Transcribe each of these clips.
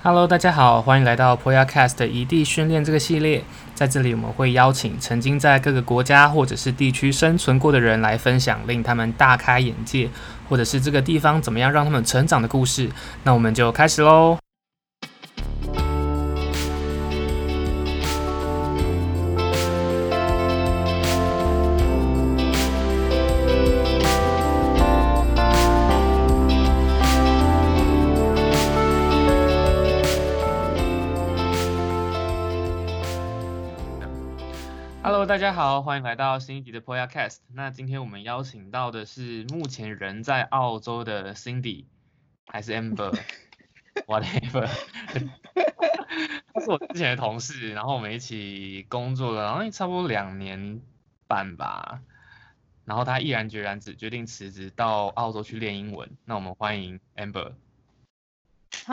Hello，大家好，欢迎来到 Poyacast 的异地训练这个系列。在这里，我们会邀请曾经在各个国家或者是地区生存过的人来分享令他们大开眼界，或者是这个地方怎么样让他们成长的故事。那我们就开始喽。欢迎来到新一集的 Poyacast。那今天我们邀请到的是目前人在澳洲的 Cindy，还是 Amber，whatever。他是我之前的同事，然后我们一起工作了，然后差不多两年半吧。然后他毅然决然只决定辞职到澳洲去练英文。那我们欢迎 Amber。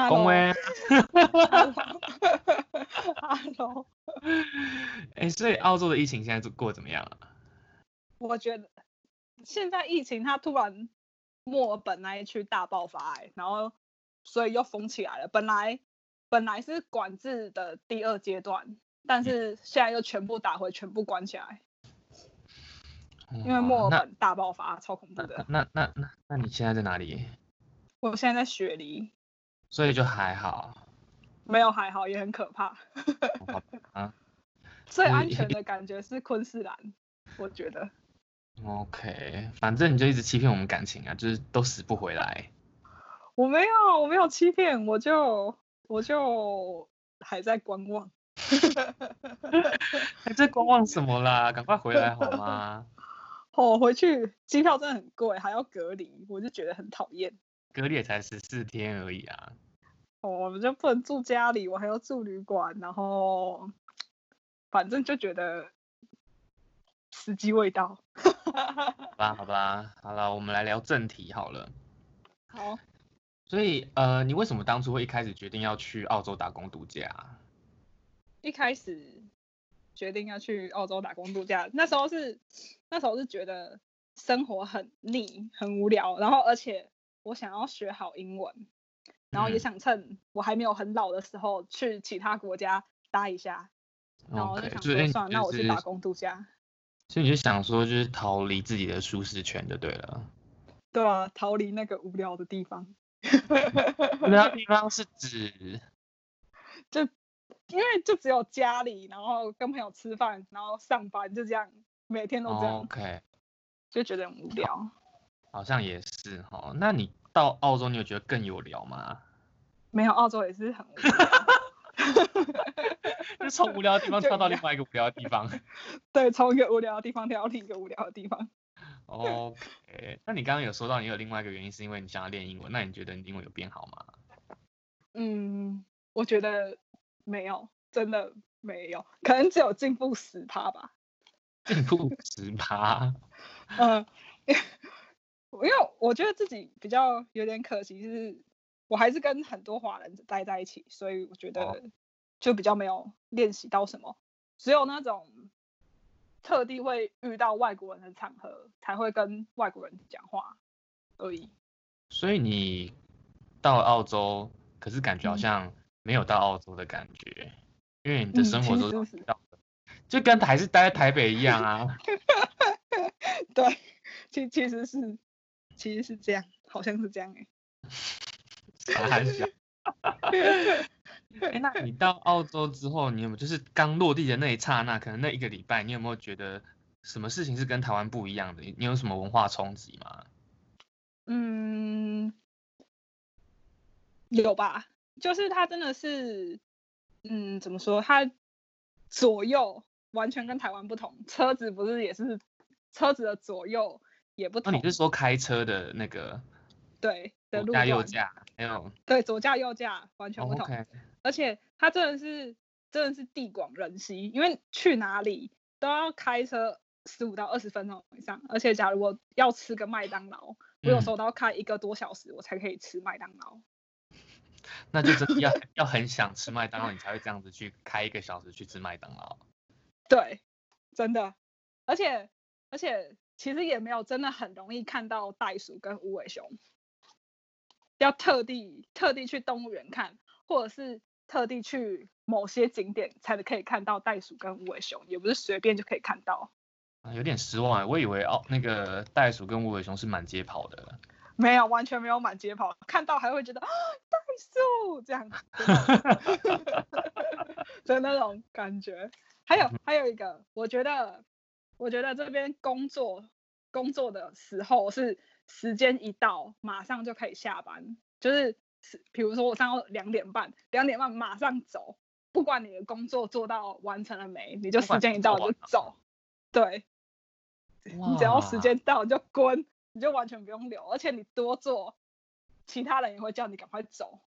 恭维。Hello。哎，所以澳洲的疫情现在过得怎么样啊？我觉得现在疫情它突然墨尔本那一区大爆发，哎，然后所以又封起来了。本来本来是管制的第二阶段，但是现在又全部打回，全部关起来。因为墨尔本大爆发，超恐怖的。那那那那你现在在哪里？我现在在雪梨。所以就还好。没有还好，也很可怕。啊，最安全的感觉是昆士兰，我觉得。OK，反正你就一直欺骗我们感情啊，就是都死不回来。我没有，我没有欺骗，我就我就还在观望。还在观望什么啦？赶快回来好吗？哦，回去机票真的很贵，还要隔离，我就觉得很讨厌。隔离才十四天而已啊。哦我们就不能住家里，我还要住旅馆，然后反正就觉得时机未到。好吧，好吧，好了，我们来聊正题好了。好。所以，呃，你为什么当初会一开始决定要去澳洲打工度假？一开始决定要去澳洲打工度假，那时候是那时候是觉得生活很腻、很无聊，然后而且我想要学好英文。然后也想趁我还没有很老的时候去其他国家待一下，然后就想说算了，那我去打工度假。所以你就想说，就是逃离自己的舒适圈就对了。对啊，逃离那个无聊的地方。无聊的地 方是指？就因为就只有家里，然后跟朋友吃饭，然后上班，就这样，每天都这样。OK。就觉得很无聊。好像也是哈，那你？到澳洲，你有觉得更有聊吗？没有，澳洲也是很无聊。就从无聊的地方跳到另外一个无聊的地方。对，从一个无聊的地方跳到另一个无聊的地方。OK，那你刚刚有说到你有另外一个原因，是因为你想要练英文，那你觉得你英文有变好吗？嗯，我觉得没有，真的没有，可能只有进步十趴吧。进步十趴？嗯。因为我觉得自己比较有点可惜，就是我还是跟很多华人待在一起，所以我觉得就比较没有练习到什么，只有那种特地会遇到外国人的场合才会跟外国人讲话而已。所以你到澳洲，可是感觉好像没有到澳洲的感觉，嗯、因为你的生活都是就跟还是待在台北一样啊。对，其其实是。其实是这样，好像是这样哎、还小？哎，那你到澳洲之后，你有没有就是刚落地的那一刹那，可能那一个礼拜，你有没有觉得什么事情是跟台湾不一样的？你有什么文化冲击吗？嗯，有吧。就是它真的是，嗯，怎么说？它左右完全跟台湾不同。车子不是也是车子的左右。也不同。那你是说开车的那个？对，的路左驾右驾没有？对，左驾右驾完全不同。Oh. 而且它真的是真的是地广人稀，因为去哪里都要开车十五到二十分钟以上。而且假如我要吃个麦当劳，嗯、我有时候都要开一个多小时，我才可以吃麦当劳。那就真的要 要很想吃麦当劳，你才会这样子去开一个小时去吃麦当劳。对，真的，而且而且。其实也没有真的很容易看到袋鼠跟无尾熊，要特地特地去动物园看。或者是特地去某些景点才可以看到袋鼠跟无尾熊，也不是随便就可以看到。啊，有点失望，我以为哦，那个袋鼠跟无尾熊是满街跑的。没有，完全没有满街跑，看到还会觉得啊，袋鼠这样 的那种感觉。还有还有一个，我觉得，我觉得这边工作工作的时候是时间一到马上就可以下班，就是比如说我上到两点半，两点半马上走，不管你的工作做到完成了没，你就时间一到就走，对，你只要时间到你就滚。你就完全不用留，而且你多做，其他人也会叫你赶快走。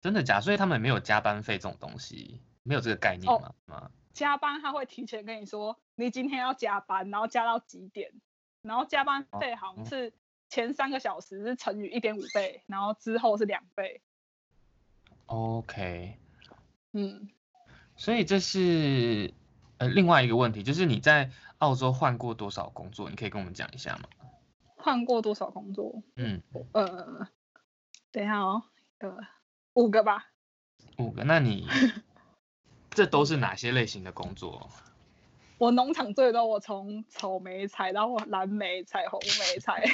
真的假？所以他们没有加班费这种东西，没有这个概念吗？哦，加班他会提前跟你说，你今天要加班，然后加到几点，然后加班费好像是前三个小时是乘以一点五倍，然后之后是两倍。OK，嗯，所以这是呃另外一个问题，就是你在澳洲换过多少工作？你可以跟我们讲一下吗？换过多少工作？嗯，呃，等一下哦，呃，五个吧。五个？那你这都是哪些类型的工作？我农场最多，我从草莓采到蓝莓、采红莓、采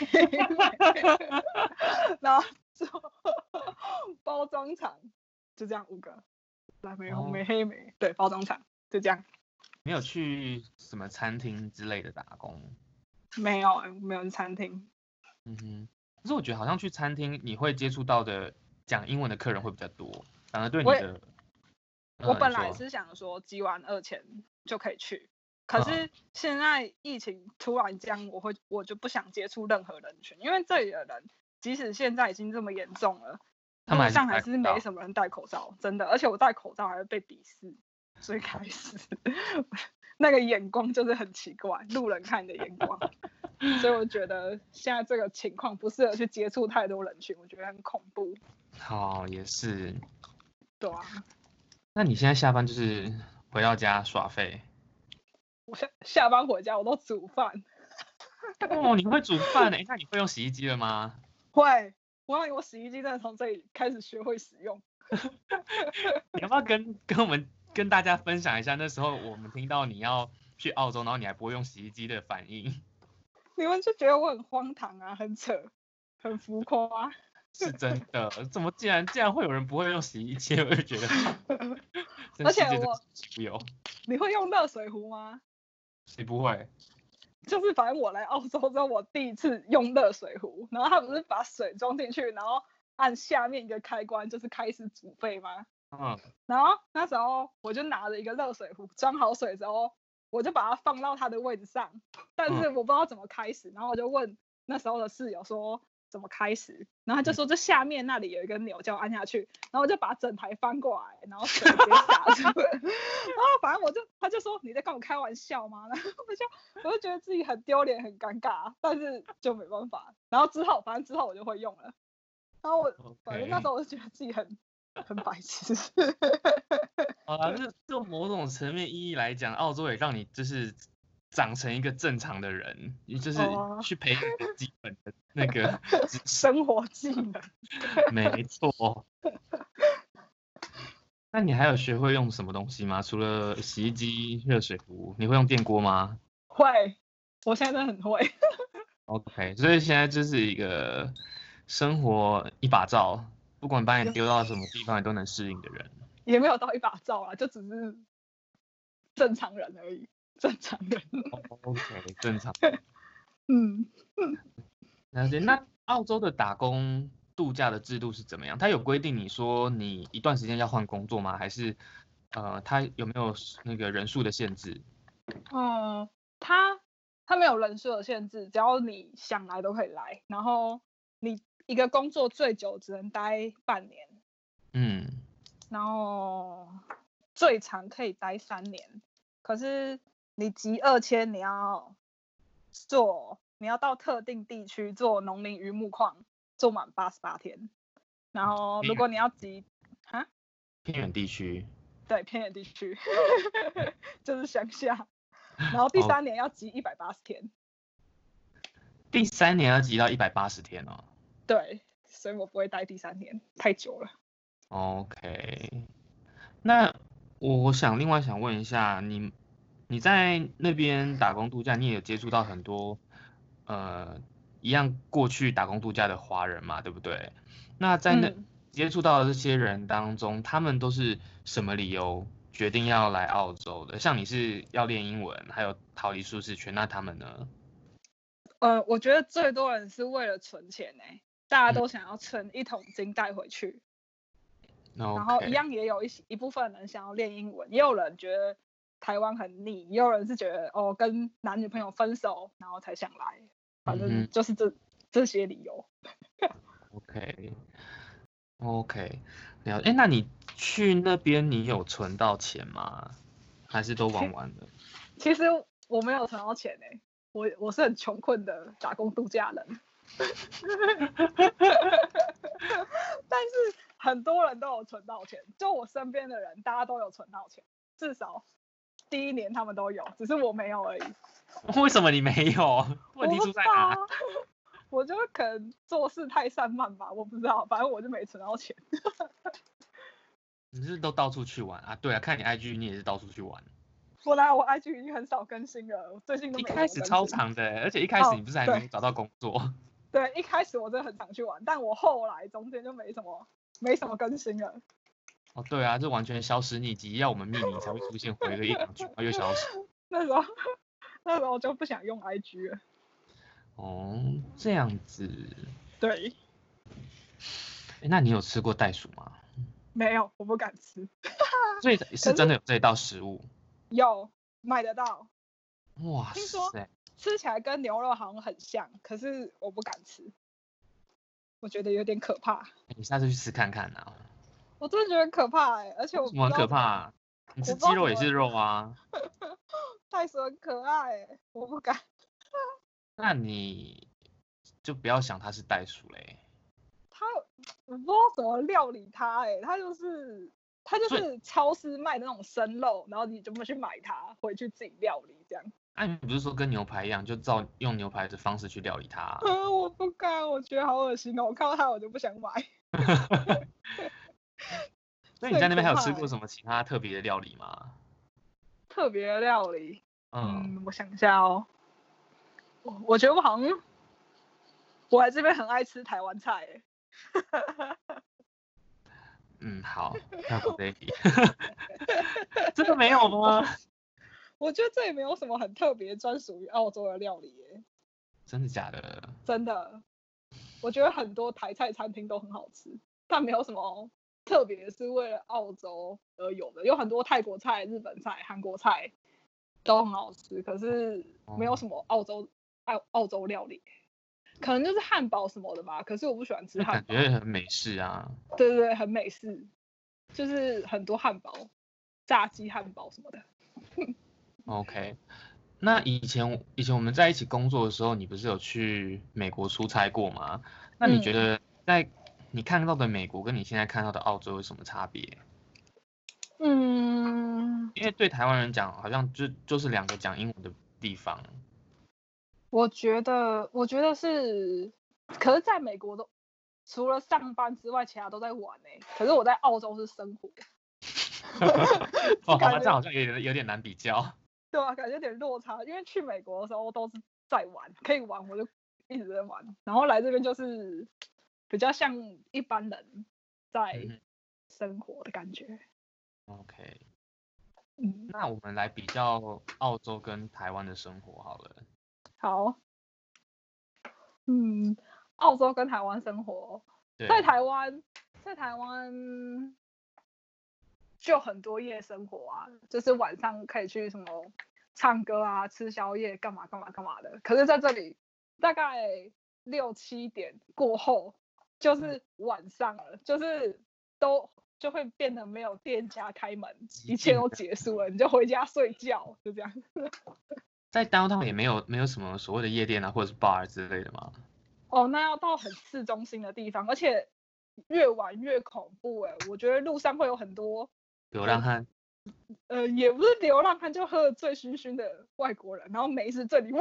然后做 包装厂，就这样五个，蓝莓、红莓、哦、黑莓，对，包装厂就这样。没有去什么餐厅之类的打工？没有，没有餐厅。嗯哼，可是我觉得好像去餐厅，你会接触到的讲英文的客人会比较多，反而对你的。我，本来是想说集完二签就可以去，可是现在疫情突然样，我会我就不想接触任何人群，因为这里的人即使现在已经这么严重了，他们上还是没什么人戴口罩，真的，而且我戴口罩还会被鄙视，最开始。那个眼光就是很奇怪，路人看你的眼光，所以我觉得现在这个情况不适合去接触太多人群，我觉得很恐怖。好，也是。对啊。那你现在下班就是回到家耍废？我下下班回家我都煮饭。哦，你会煮饭 呢？那你会用洗衣机了吗？会，我以为我洗衣机真的从这里开始学会使用。你要不要跟跟我们？跟大家分享一下，那时候我们听到你要去澳洲，然后你还不会用洗衣机的反应。你们就觉得我很荒唐啊，很扯，很浮夸啊。是真的，怎么竟然竟然会有人不会用洗衣机？我就觉得。而且我有。你会用热水壶吗？谁不会？就是反正我来澳洲之后，我第一次用热水壶，然后他不是把水装进去，然后按下面一个开关，就是开始煮沸吗？嗯，然后那时候我就拿着一个热水壶装好水之后，我就把它放到它的位置上，但是我不知道怎么开始，然后我就问那时候的室友说怎么开始，然后他就说这下面那里有一个钮叫我按下去，然后我就把整台翻过来，然后水直接洒出来，然后反正我就他就说你在跟我开玩笑吗？然后我就我就觉得自己很丢脸很尴尬，但是就没办法，然后之后反正之后我就会用了，然后我反正那时候我就觉得自己很。很白痴。好啦，就就某种层面意义来讲，澳洲也让你就是长成一个正常的人，你就是去培养基本的 那个生活技能。没错。那你还有学会用什么东西吗？除了洗衣机、热水壶，你会用电锅吗？会，我现在真的很会。OK，所以现在就是一个生活一把罩。不管把你丢到什么地方，你都能适应的人，也没有到一把罩啊，就只是正常人而已，正常人。OK，正常。嗯。那那澳洲的打工度假的制度是怎么样？他有规定你说你一段时间要换工作吗？还是呃，他有没有那个人数的限制？嗯，他他没有人数的限制，只要你想来都可以来，然后你。一个工作最久只能待半年，嗯，然后最长可以待三年。可是你集二千，你要做，你要到特定地区做农林渔牧矿，做满八十八天。然后如果你要集，哈？偏远地区。对，偏远地区，就是乡下。然后第三年要集一百八十天。第三年要集到一百八十天哦。对，所以我不会待第三年，太久了。OK，那我想另外想问一下，你你在那边打工度假，你也有接触到很多呃一样过去打工度假的华人嘛，对不对？那在那、嗯、接触到的这些人当中，他们都是什么理由决定要来澳洲的？像你是要练英文，还有逃离舒适圈，那他们呢？呃，我觉得最多人是为了存钱呢，大家都想要存一桶金带回去。然后一样也有一些一部分人想要练英文，也有人觉得台湾很腻，也有人是觉得哦跟男女朋友分手然后才想来，反正就是这、嗯、这些理由。OK OK，了解。哎，那你去那边你有存到钱吗？还是都玩完了？其实我没有存到钱哎，我我是很穷困的打工度假人。但是。很多人都有存到钱，就我身边的人，大家都有存到钱，至少第一年他们都有，只是我没有而已。为什么你没有？问题出在哪？我就 可能做事太散漫吧，我不知道，反正我就没存到钱。你是都到处去玩啊？对啊，看你 IG 你也是到处去玩。我来，我 IG 已经很少更新了，我最近都没。一开始超长的，而且一开始你不是还没找到工作？哦对。对，一开始我真的很常去玩，但我后来中间就没什么。没什么更新了。哦，对啊，这完全消失匿迹，要我们匿名才会出现，回个一两句，又消失。那时候，那时候就不想用 IG 了。哦，这样子。对。那你有吃过袋鼠吗？没有，我不敢吃。所以是真的有这道食物？有，买得到。哇塞。听说吃起来跟牛肉好像很像，可是我不敢吃。我觉得有点可怕。你下次去吃看看啊！我真的觉得可怕哎、欸，而且我。什么很可怕、啊？你吃鸡肉也是肉啊。袋鼠很可爱、欸，我不敢。那你就不要想它是袋鼠嘞。它，我不知道怎么料理它哎、欸，它就是它就是超市卖的那种生肉，然后你怎么去买它，回去自己料理这样。哎、啊，你不是说跟牛排一样，就照用牛排的方式去料理它、啊？嗯，我不敢，我觉得好恶心哦，我看到它我就不想买。所以你在那边还有吃过什么其他特别的料理吗？特别的料理，嗯，嗯，我想一下哦。我我觉得我好像，我来这边很爱吃台湾菜。嗯，好，那我这一题，真的没有吗？我觉得这也没有什么很特别专属于澳洲的料理耶。真的假的？真的，我觉得很多台菜餐厅都很好吃，但没有什么特别是为了澳洲而有的。有很多泰国菜、日本菜、韩国菜都很好吃，可是没有什么澳洲澳、哦、澳洲料理。可能就是汉堡什么的吧，可是我不喜欢吃汉堡。感觉很美式啊。对对对，很美式，就是很多汉堡、炸鸡汉堡什么的。OK，那以前以前我们在一起工作的时候，你不是有去美国出差过吗？那你觉得在你看到的美国跟你现在看到的澳洲有什么差别？嗯，因为对台湾人讲，好像就就是两个讲英文的地方。我觉得，我觉得是，可是在美国都除了上班之外，其他都在玩呢、欸。可是我在澳洲是生活。哦，好吧，这样好像有点有点难比较。对啊，感觉有点落差，因为去美国的时候都是在玩，可以玩我就一直在玩，然后来这边就是比较像一般人在生活的感觉。嗯、OK，嗯，那我们来比较澳洲跟台湾的生活好了。好，嗯，澳洲跟台湾生活，在台湾，在台湾。就很多夜生活啊，就是晚上可以去什么唱歌啊、吃宵夜、干嘛干嘛干嘛的。可是在这里，大概六七点过后就是晚上了，就是都就会变得没有店家开门，一切都结束了，你就回家睡觉，就这样。在 downtown 也没有没有什么所谓的夜店啊，或者是 bar 之类的吗？哦，那要到很市中心的地方，而且越晚越恐怖哎、欸，我觉得路上会有很多。流浪汉，呃，也不是流浪汉，就喝的醉醺醺的外国人，然后没事这里哇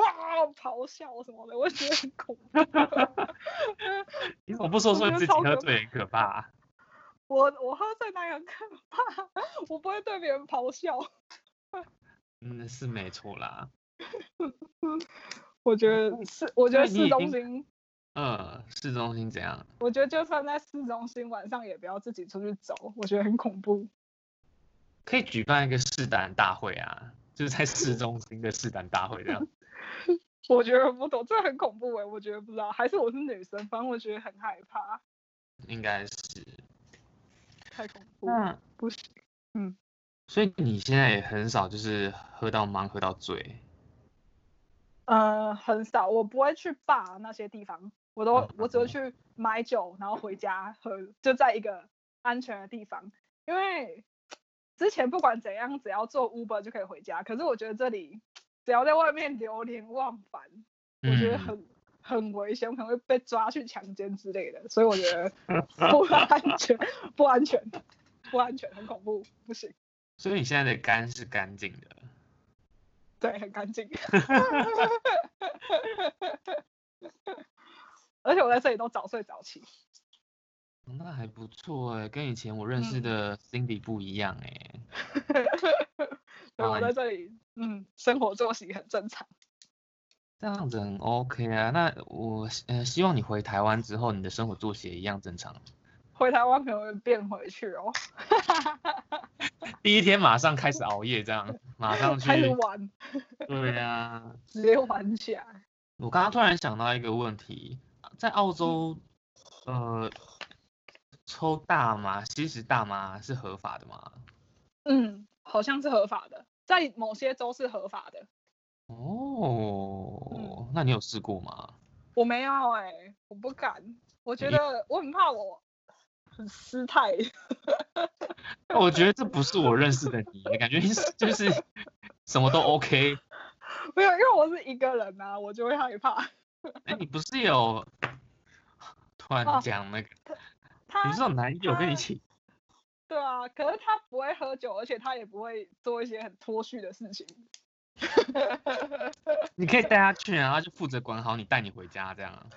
咆哮什么的，我觉得很恐怖。你怎么不说说自己喝醉很可怕？我，我我喝醉那个很可怕，我不会对别人咆哮。嗯，是没错啦。我觉得是，我觉得市中心。嗯，市中心怎样？我觉得就算在市中心，晚上也不要自己出去走，我觉得很恐怖。可以举办一个试胆大会啊，就是在市中心的试胆大会这样。我觉得不懂，这很恐怖哎，我觉得不知道，还是我是女生，反正我觉得很害怕。应该是。太恐怖。嗯，不行。嗯。所以你现在也很少就是喝到茫，喝到醉。呃，很少，我不会去 bar 那些地方，我都我只会去买酒，然后回家喝，就在一个安全的地方，因为之前不管怎样，只要坐 Uber 就可以回家，可是我觉得这里。只要在外面流连忘返，我觉得很、嗯、很危险，可能会被抓去强奸之类的，所以我觉得 不安全，不安全，不安全，很恐怖，不行。所以你现在的肝是干净的？对，很干净。而且我在这里都早睡早起。那还不错哎，跟以前我认识的 Cindy 不一样哎。对，我在这里，嗯，生活作息很正常。这样子很 OK 啊，那我呃希望你回台湾之后，你的生活作息也一样正常。回台湾可能会变回去哦。第一天马上开始熬夜，这样马上去。开始玩。对啊。直接玩起来。我刚刚突然想到一个问题，在澳洲，呃，抽大麻，吸食大麻是合法的吗？嗯。好像是合法的，在某些州是合法的。哦，嗯、那你有试过吗？我没有哎、欸，我不敢，我觉得我很怕我很失态。我觉得 这不是我认识的你，感觉就是什么都 OK。没有，因为我是一个人啊，我就会害怕。哎、欸，你不是有突然讲那个？哦、他你是有男友跟你一起？对啊，可是他不会喝酒，而且他也不会做一些很脱序的事情。你可以带他去啊，他就负责管好你，带你回家这样。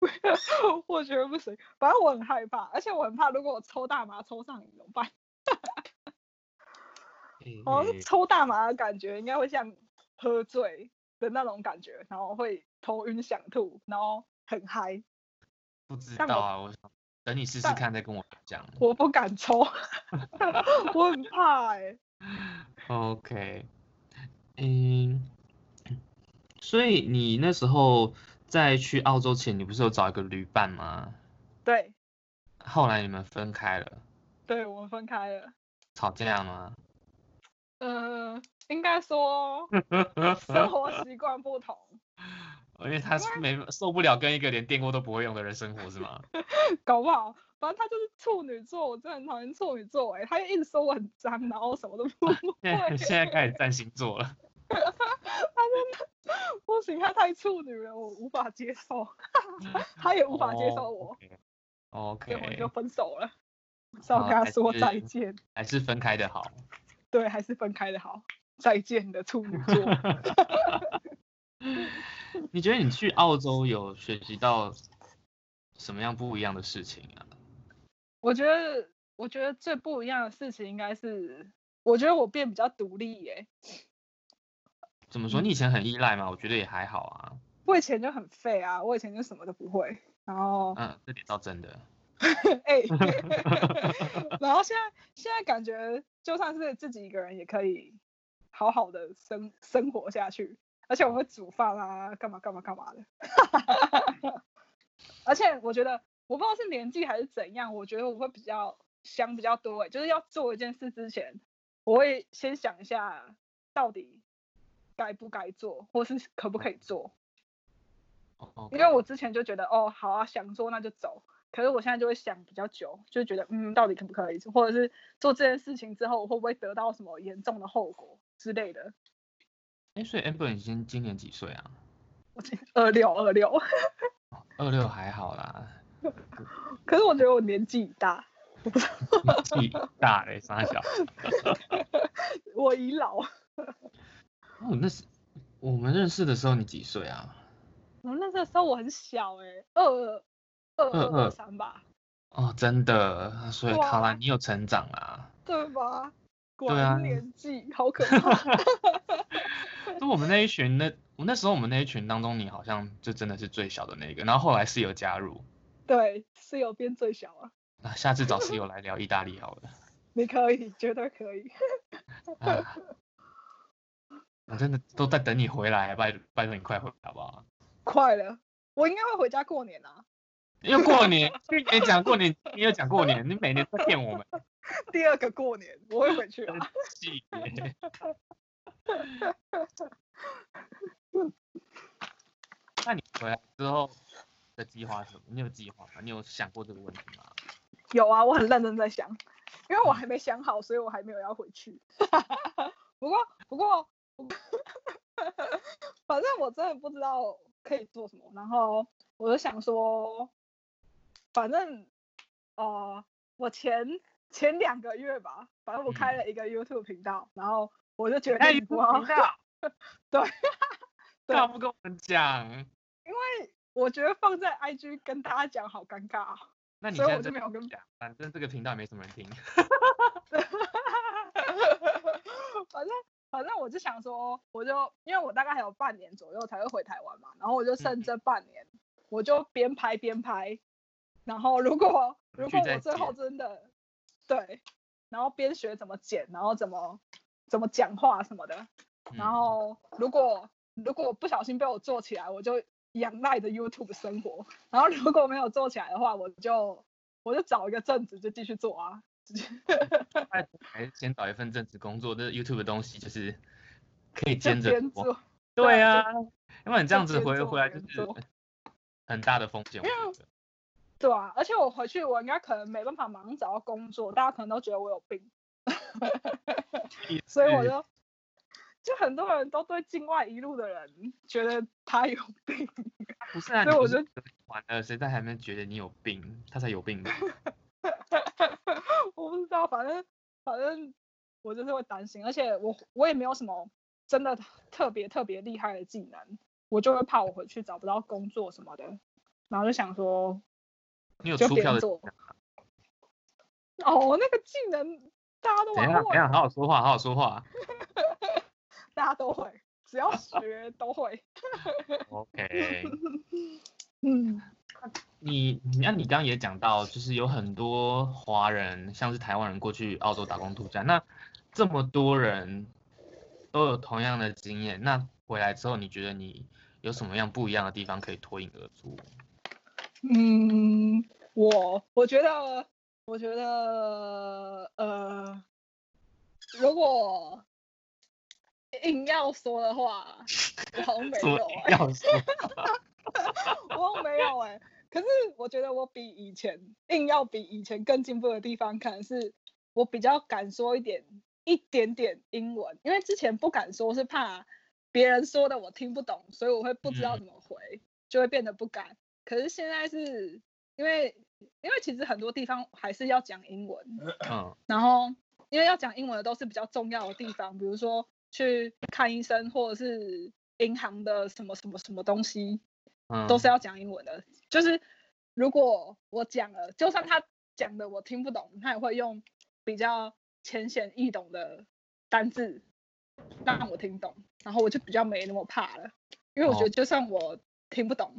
我觉得不行，反正我很害怕，而且我很怕，如果我抽大麻抽上瘾怎么办？好像抽大麻的感觉应该会像喝醉的那种感觉，然后会头晕想吐，然后很嗨。不知道啊，我想。等你试试看，再跟我讲。我不敢抽，我很怕哎、欸。OK，嗯，所以你那时候在去澳洲前，你不是有找一个旅伴吗？对。后来你们分开了。对，我们分开了。吵架吗？呃，应该说生活习惯不同。因为他是没受不了跟一个连电锅都不会用的人生活是吗？搞不好，反正他就是处女座，我真的很讨厌处女座哎，他就一直说我很脏，然后什么都 不 会。现在现在开始占星座了。他真的不行，他太处女了，我无法接受。他也无法接受我。Oh, OK。我们就分手了，只好跟他说再见。还是分开的好。对，还是分开的好。再见的处女座。你觉得你去澳洲有学习到什么样不一样的事情啊？我觉得，我觉得最不一样的事情应该是，我觉得我变比较独立耶。怎么说？你以前很依赖吗？我觉得也还好啊。我以前就很废啊，我以前就什么都不会，然后嗯，这点倒真的。哎，然后现在现在感觉就算是自己一个人也可以好好的生生活下去。而且我会煮饭啊，干嘛干嘛干嘛的。而且我觉得，我不知道是年纪还是怎样，我觉得我会比较想比较多，就是要做一件事之前，我会先想一下到底该不该做，或是可不可以做。因为我之前就觉得，哦，好啊，想做那就走。可是我现在就会想比较久，就觉得，嗯，到底可不可以做，或者是做这件事情之后，我会不会得到什么严重的后果之类的。哎，所以 Amber 已经今年几岁啊？我今二六二六。二六还好啦。可是我觉得我年纪大。年纪大嘞，傻小。我已老。哦，那是我们认识的时候你几岁啊？我们认识的时候我很小哎，二二二二三吧。哦，真的，所以好啦，你有成长啦，对吧？对啊，年纪好可怕。就我们那一群，那我那时候我们那一群当中，你好像就真的是最小的那个，然后后来室友加入。对，室友变最小啊。那下次找室友来聊意大利好了。你可以，绝对可以。啊，我真的都在等你回来，拜拜托你快回来好不好？快了，我应该会回家过年啊。又过年，去年讲过年，你又讲过年，你每年都骗我们。第二个过年我会回去啊。那你回来之后的计划是什么？你有计划吗？你有想过这个问题吗？有啊，我很认真在想，因为我还没想好，所以我还没有要回去。不过，不过，反正我真的不知道可以做什么。然后我就想说，反正哦、呃，我前前两个月吧，反正我开了一个 YouTube 频道，嗯、然后我就觉得你不好笑。对，干嘛不跟我们讲？因为我觉得放在 IG 跟大家讲好尴尬，那你现在所以我就没有跟讲。反正这个频道没什么人听。反正反正我就想说，我就因为我大概还有半年左右才会回台湾嘛，然后我就剩这半年，嗯、我就边拍边拍，然后如果如果我最后真的对，然后边学怎么剪，然后怎么怎么讲话什么的。然后如果如果不小心被我做起来，我就仰赖着 YouTube 生活。然后如果没有做起来的话，我就我就找一个正职就继续做啊。还是先找一份正职工作，这 YouTube 的东西就是可以兼着做。对啊，因为你这样子回回来就是很大的风险。对啊，而且我回去我应该可能没办法马上找到工作，大家可能都觉得我有病。所以我就。就很多人都对境外一路的人觉得他有病，不是啊？所以我就完了，谁在还没觉得你有病，他才有病。我不知道，反正反正我就是会担心，而且我我也没有什么真的特别特别厉害的技能，我就会怕我回去找不到工作什么的，然后就想说，你有出票的？哦，那个技能大家都玩过。等一下，好好说话，好好说话。大家都会，只要学都会。OK。嗯，你那你刚刚也讲到，就是有很多华人，像是台湾人过去澳洲打工度假，那这么多人都有同样的经验，那回来之后，你觉得你有什么样不一样的地方可以脱颖而出？嗯，我我觉得，我觉得，呃，如果。硬要说的话，我好像没有。要说，我好没有哎、欸。可是我觉得我比以前硬要比以前更进步的地方，可能是我比较敢说一点一点点英文，因为之前不敢说，是怕别人说的我听不懂，所以我会不知道怎么回，嗯、就会变得不敢。可是现在是因为因为其实很多地方还是要讲英文，嗯，然后因为要讲英文的都是比较重要的地方，比如说。去看医生，或者是银行的什么什么什么东西，嗯，都是要讲英文的。就是如果我讲了，就算他讲的我听不懂，他也会用比较浅显易懂的单字让我听懂，然后我就比较没那么怕了。因为我觉得就算我听不懂，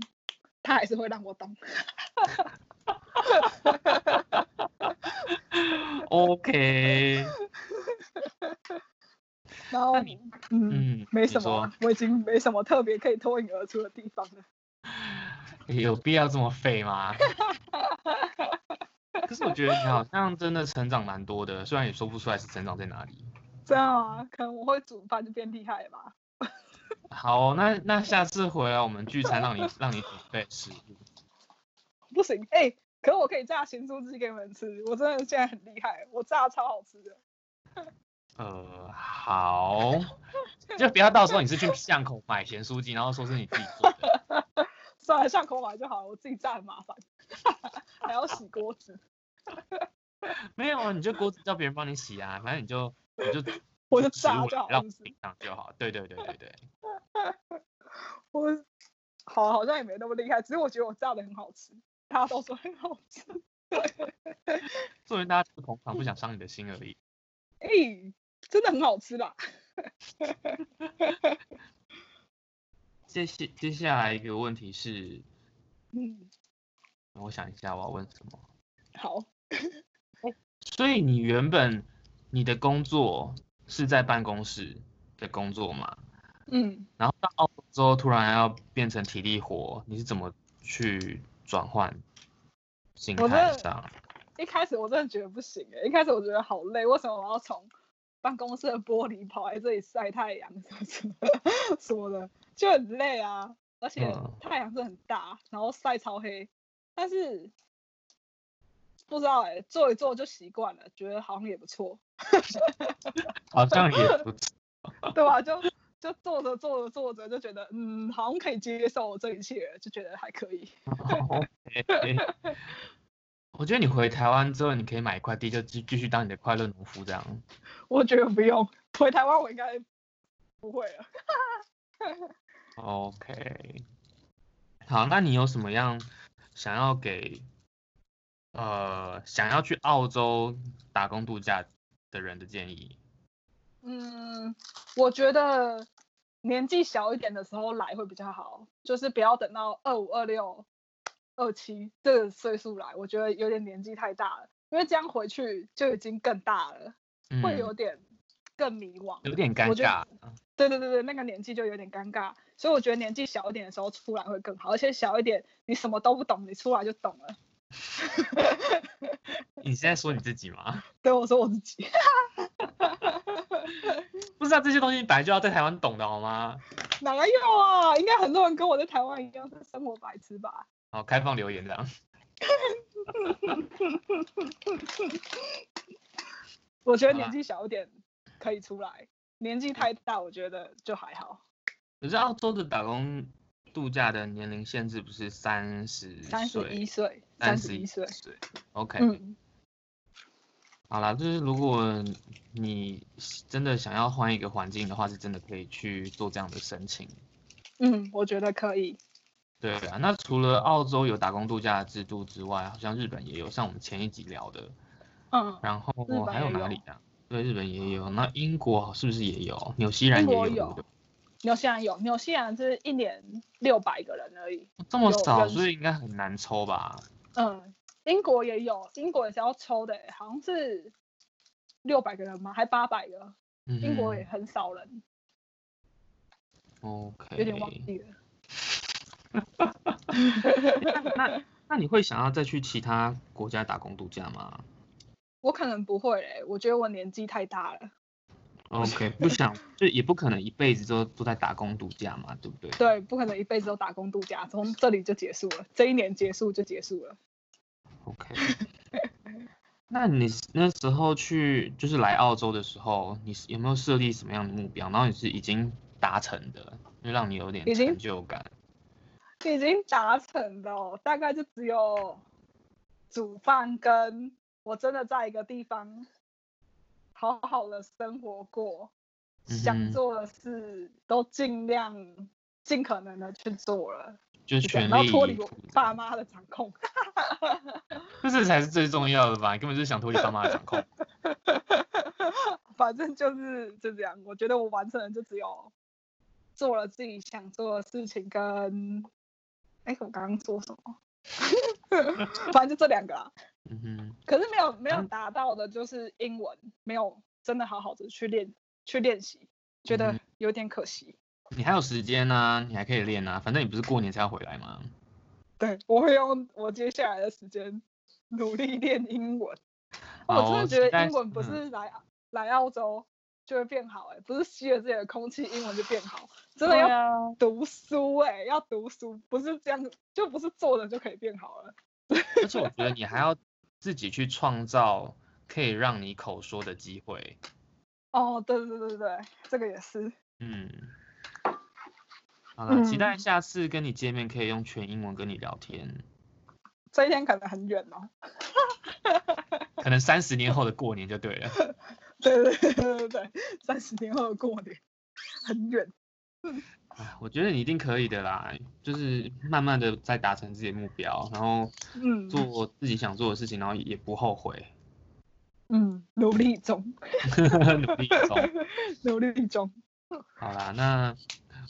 他还是会让我懂。OK。然后，嗯，嗯没什么，我已经没什么特别可以脱颖而出的地方了。有必要这么废吗？可是我觉得你好像真的成长蛮多的，虽然也说不出来是成长在哪里。这样啊，可能我会煮饭就变厉害了吧。好，那那下次回来我们聚餐，让你 让你准备食物。不行，哎、欸，可是我可以炸咸酥鸡给你们吃，我真的现在很厉害，我炸超好吃的。呃，好，就不要到时候你是去巷口买咸酥鸡，然后说是你自己做的。算了，巷口买就好了，我自己炸很麻烦，还要洗锅子。没有啊，你就锅子叫别人帮你洗啊，反正你就你就我就炸就好，让平常就好。对对对对对。我好好像也没那么厉害，只是我觉得我炸的很好吃，大家都说很好吃。作为大家捧场，不想伤你的心而已。哎、欸，真的很好吃啦。接下接下来一个问题是，嗯，我想一下我要问什么。好。所以你原本你的工作是在办公室的工作嘛？嗯。然后到澳洲之后突然要变成体力活，你是怎么去转换心态上？一开始我真的觉得不行诶，一开始我觉得好累，为什么我要从办公室的玻璃跑来这里晒太阳什么什么什么的，就很累啊，而且太阳是很大，然后晒超黑，但是不知道哎，做一做就习惯了，觉得好像也不错，好像也不错，对吧？就就做着做着做着就觉得嗯，好像可以接受这一切，就觉得还可以。我觉得你回台湾之后，你可以买一块地，就继继续当你的快乐农夫这样。我觉得不用，回台湾我应该不会了。OK，好，那你有什么样想要给呃想要去澳洲打工度假的人的建议？嗯，我觉得年纪小一点的时候来会比较好，就是不要等到二五二六。二七这个岁数来，我觉得有点年纪太大了，因为这样回去就已经更大了，嗯、会有点更迷惘，有点尴尬。对对对对，那个年纪就有点尴尬，所以我觉得年纪小一点的时候出来会更好，而且小一点你什么都不懂，你出来就懂了。你现在说你自己吗？对，我说我自己。不知道这些东西本来就要在台湾懂的好吗？哪有啊？应该很多人跟我在台湾一样是生活白痴吧？好，开放留言这样。我觉得年纪小一点可以出来，啊、年纪太大我觉得就还好。可是澳洲的打工度假的年龄限制不是三十三十一岁，三十一岁。OK。嗯。好啦，就是如果你真的想要换一个环境的话，是真的可以去做这样的申请。嗯，我觉得可以。对啊，那除了澳洲有打工度假的制度之外，好像日本也有，像我们前一集聊的，嗯，然后还有哪里啊？对，日本也有，那英国是不是也有？纽西兰也有，有，纽西兰有，纽西兰是一年六百个人而已，这么少，所以应该很难抽吧？嗯，英国也有，英国也是要抽的，好像是六百个人吗？还八百个？英国也很少人。OK，有点忘记了。那那你会想要再去其他国家打工度假吗？我可能不会嘞，我觉得我年纪太大了。OK，不想 就也不可能一辈子都都在打工度假嘛，对不对？对，不可能一辈子都打工度假，从这里就结束了，这一年结束就结束了。OK，那你那时候去就是来澳洲的时候，你有没有设立什么样的目标？然后你是已经达成的，就让你有点成就感。已经达成了哦，大概就只有煮饭跟我真的在一个地方好好的生活过，嗯、想做的事都尽量尽可能的去做了，就全力脱离我爸妈的掌控，这是才是最重要的吧？根本就是想脱离爸妈的掌控。反正就是就这样，我觉得我完成的就只有做了自己想做的事情跟。哎，我刚刚说什么？反正就这两个啊。嗯哼。可是没有没有达到的，就是英文、嗯、没有真的好好的去练去练习，觉得有点可惜。你还有时间呢、啊，你还可以练啊，反正你不是过年才要回来吗？对，我会用我接下来的时间努力练英文。我真的觉得英文不是来、嗯、来澳洲。就会变好哎、欸，不是吸了这些空气，英文就变好，真的要读书哎、欸，要读书，不是这样，就不是坐着就可以变好了。而且我觉得你还要自己去创造可以让你口说的机会。哦，对对对对，这个也是。嗯。好了，期待下次跟你见面可以用全英文跟你聊天。这一天可能很远哦。可能三十年后的过年就对了。对对对对对，三十年后的过年很远。哎，我觉得你一定可以的啦，就是慢慢的在达成自己的目标，然后做自己想做的事情，然后也不后悔。嗯，努力中，努力中，努力中。好啦，那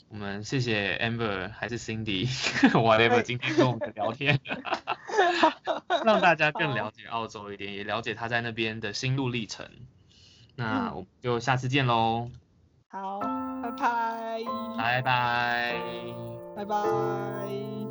我们谢谢 Amber 还是 Cindy，whatever，今天跟我们的聊天，让大家更了解澳洲一点，也了解他在那边的心路历程。那我们就下次见喽。好，拜拜。拜拜。拜拜。